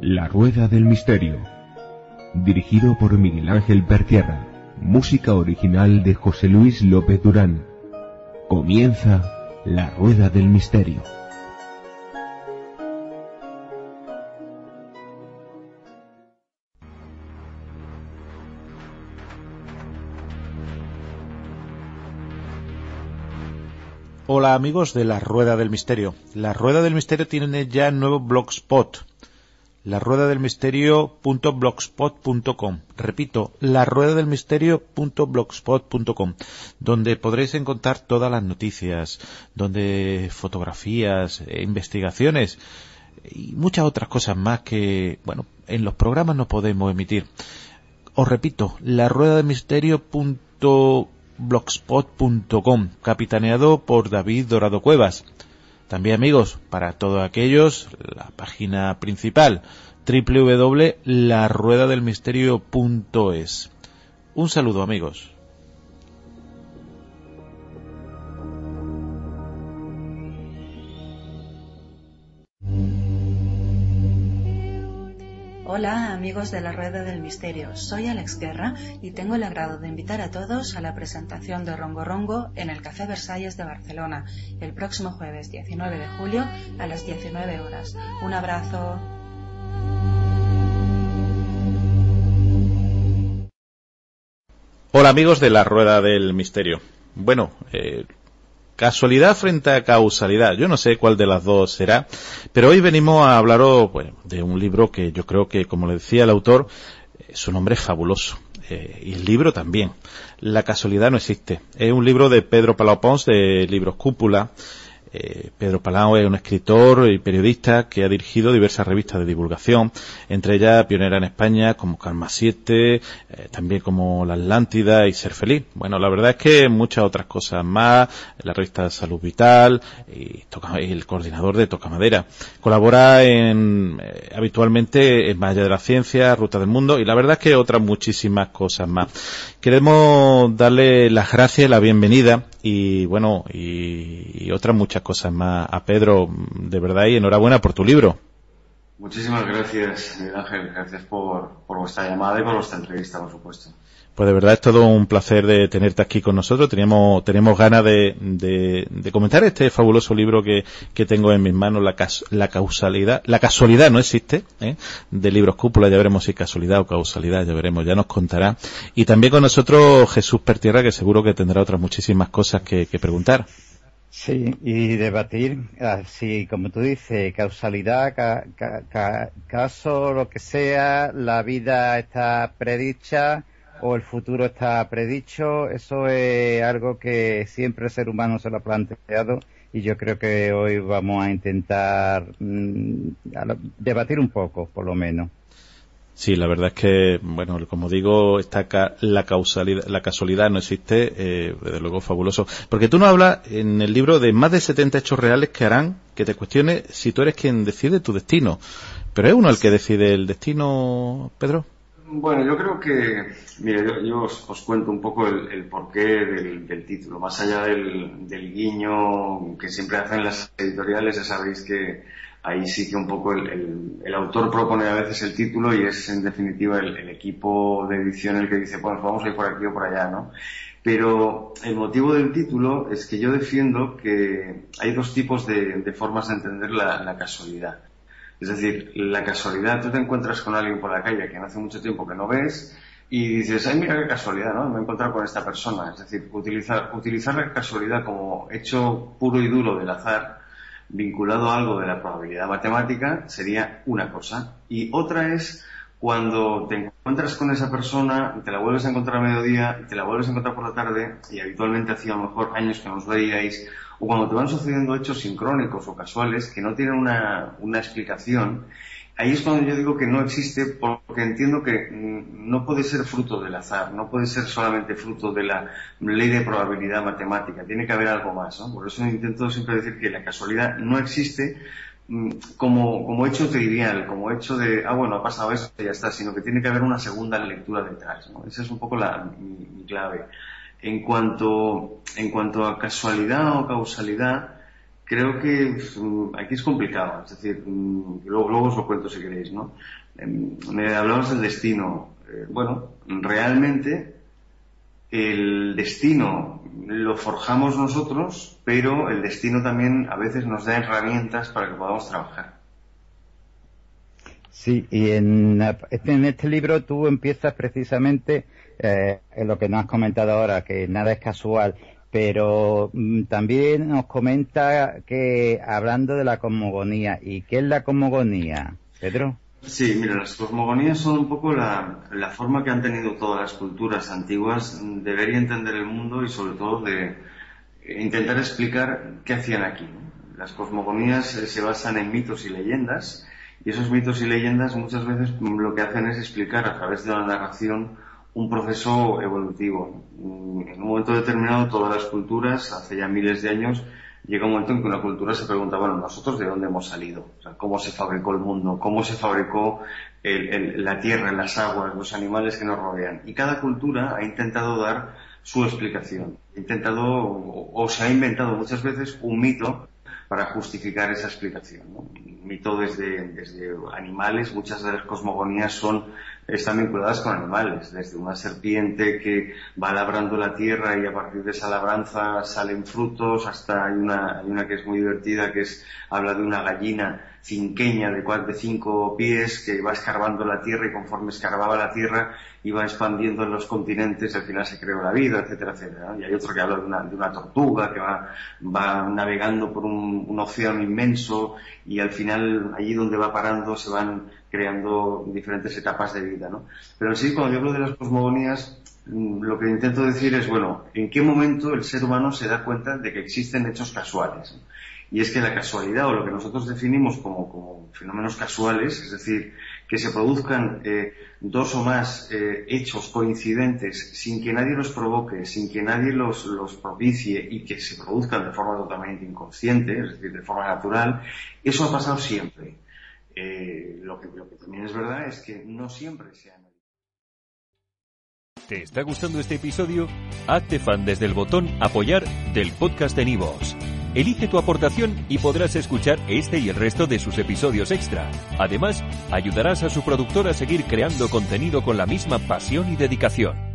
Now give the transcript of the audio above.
La Rueda del Misterio. Dirigido por Miguel Ángel Pertierra. Música original de José Luis López Durán. Comienza La Rueda del Misterio. Hola amigos de la Rueda del Misterio. La Rueda del Misterio tiene ya nuevo blogspot. La rueda del misterio.blogspot.com. Repito, la rueda del misterio.blogspot.com, donde podréis encontrar todas las noticias, donde fotografías, e investigaciones y muchas otras cosas más que, bueno, en los programas no podemos emitir. Os repito, la rueda del misterio.blogspot.com blogspot.com, capitaneado por David Dorado Cuevas. También amigos, para todos aquellos, la página principal www.laruedadelmisterio.es. Un saludo amigos. Hola amigos de la Rueda del Misterio, soy Alex Guerra y tengo el agrado de invitar a todos a la presentación de Rongo Rongo en el Café Versalles de Barcelona el próximo jueves 19 de julio a las 19 horas. Un abrazo. Hola amigos de la Rueda del Misterio. Bueno, eh, Casualidad frente a causalidad. Yo no sé cuál de las dos será, pero hoy venimos a hablaros de un libro que yo creo que, como le decía el autor, eh, su nombre es fabuloso. Eh, y el libro también. La casualidad no existe. Es un libro de Pedro Palau Pons de Libros Cúpula eh, Pedro Palau es un escritor y periodista que ha dirigido diversas revistas de divulgación, entre ellas pionera en España como Calma 7, eh, también como La Atlántida y Ser Feliz. Bueno, la verdad es que muchas otras cosas más, la revista Salud Vital y, el coordinador de Toca Madera. Colabora en, eh, habitualmente en Malla de la Ciencia, Ruta del Mundo y la verdad es que otras muchísimas cosas más. Queremos darle las gracias la bienvenida y bueno, y, otras muchas cosas más a Pedro, de verdad, y enhorabuena por tu libro. Muchísimas gracias, Miguel Ángel. Gracias por, por vuestra llamada y por vuestra entrevista, por supuesto. Pues de verdad es todo un placer de tenerte aquí con nosotros. Teníamos, tenemos ganas de, de, comentar este fabuloso libro que, que tengo en mis manos, la, la causalidad, la casualidad no existe, ¿eh? de libros cúpula, ya veremos si casualidad o causalidad, ya veremos, ya nos contará. Y también con nosotros Jesús Pertierra, que seguro que tendrá otras muchísimas cosas que, que preguntar. Sí, y debatir, así como tú dices, causalidad, caso, lo que sea, la vida está predicha, o el futuro está predicho, eso es algo que siempre el ser humano se lo ha planteado y yo creo que hoy vamos a intentar mm, debatir un poco, por lo menos. Sí, la verdad es que, bueno, como digo, está la, causalidad, la casualidad no existe, eh, desde luego fabuloso. Porque tú nos hablas en el libro de más de 70 hechos reales que harán que te cuestione si tú eres quien decide tu destino. Pero es uno el que decide el destino, Pedro. Bueno, yo creo que, mire, yo, os, cuento un poco el, porqué del, título. Más allá del, guiño que siempre hacen las editoriales, ya sabéis que ahí sí que un poco el, autor propone a veces el título y es en definitiva el, equipo de edición el que dice, bueno, vamos a ir por aquí o por allá, ¿no? Pero el motivo del título es que yo defiendo que hay dos tipos de, formas de entender la casualidad. Es decir, la casualidad, tú te encuentras con alguien por la calle que hace mucho tiempo que no ves y dices, ay, mira qué casualidad, ¿no? Me he encontrado con esta persona. Es decir, utilizar, utilizar la casualidad como hecho puro y duro del azar, vinculado a algo de la probabilidad matemática, sería una cosa. Y otra es cuando te encuentras con esa persona, te la vuelves a encontrar a mediodía, te la vuelves a encontrar por la tarde, y habitualmente hacía a lo mejor años que nos veíais, o cuando te van sucediendo hechos sincrónicos o casuales que no tienen una, una explicación, ahí es cuando yo digo que no existe porque entiendo que mm, no puede ser fruto del azar, no puede ser solamente fruto de la ley de probabilidad matemática, tiene que haber algo más. ¿no? Por eso intento siempre decir que la casualidad no existe mm, como, como hecho trivial, como hecho de, ah, bueno, ha pasado esto y ya está, sino que tiene que haber una segunda lectura detrás. ¿no? Esa es un poco la, mi clave. En cuanto en cuanto a casualidad o causalidad, creo que mm, aquí es complicado. Es decir, mm, luego, luego os lo cuento si queréis, ¿no? Em, me hablabas del destino. Eh, bueno, realmente el destino lo forjamos nosotros, pero el destino también a veces nos da herramientas para que podamos trabajar. Sí, y en, este, en este libro tú empiezas precisamente eh, en lo que nos has comentado ahora, que nada es casual, pero mm, también nos comenta que hablando de la cosmogonía, ¿y qué es la cosmogonía, Pedro? Sí, mira, las cosmogonías son un poco la, forma que han tenido todas las culturas antiguas de ver y entender el mundo y sobre todo de intentar explicar qué hacían aquí. Las cosmogonías eh, se basan en mitos y leyendas y esos mitos y leyendas muchas veces lo que hacen es explicar a través de la narración un proceso evolutivo. En un momento determinado todas las culturas, hace ya miles de años, llega un momento en que una cultura se pregunta, bueno, nosotros de dónde hemos salido, cómo se fabricó el mundo, cómo se fabricó la tierra, las aguas, los animales que nos rodean. Y cada cultura ha intentado dar su explicación. Ha intentado o, se ha inventado muchas veces un mito para justificar esa explicación. Mito desde, desde animales, muchas de las cosmogonías son están vinculadas con animales, desde una serpiente que va labrando la tierra y a partir de esa labranza salen frutos, hasta hay una, hay una que es muy divertida que es, habla de una gallina cinqueña de, de cinco pies que va escarbando la tierra y conforme escarbaba la tierra iba expandiendo en los continentes, al final se creó la vida, etcétera, etcétera. Y hay otro que habla de una, de una tortuga que va, va navegando por un, un océano inmenso y al final allí donde va parando se van creando diferentes etapas de vida, ¿no? Pero sí, cuando yo hablo de las cosmogonías, mm, lo que intento decir es, bueno, ¿en qué momento el ser humano se da cuenta de que existen hechos casuales? Y es que la casualidad, o lo que nosotros definimos como, fenómenos casuales, es decir, que se produzcan eh, dos o más eh, hechos coincidentes sin que nadie los provoque, sin que nadie los, los propicie y que se produzcan de forma totalmente inconsciente, es decir, de forma natural, eso ha pasado siempre. Eh, lo, que, también es verdad es que no siempre se han... ¿Te está gustando este episodio? Hazte fan desde el botón apoyar del podcast de Nivos. Elige tu aportación y podrás escuchar este y el resto de sus episodios extra. Además, ayudarás a su productor a seguir creando contenido con la misma pasión y dedicación.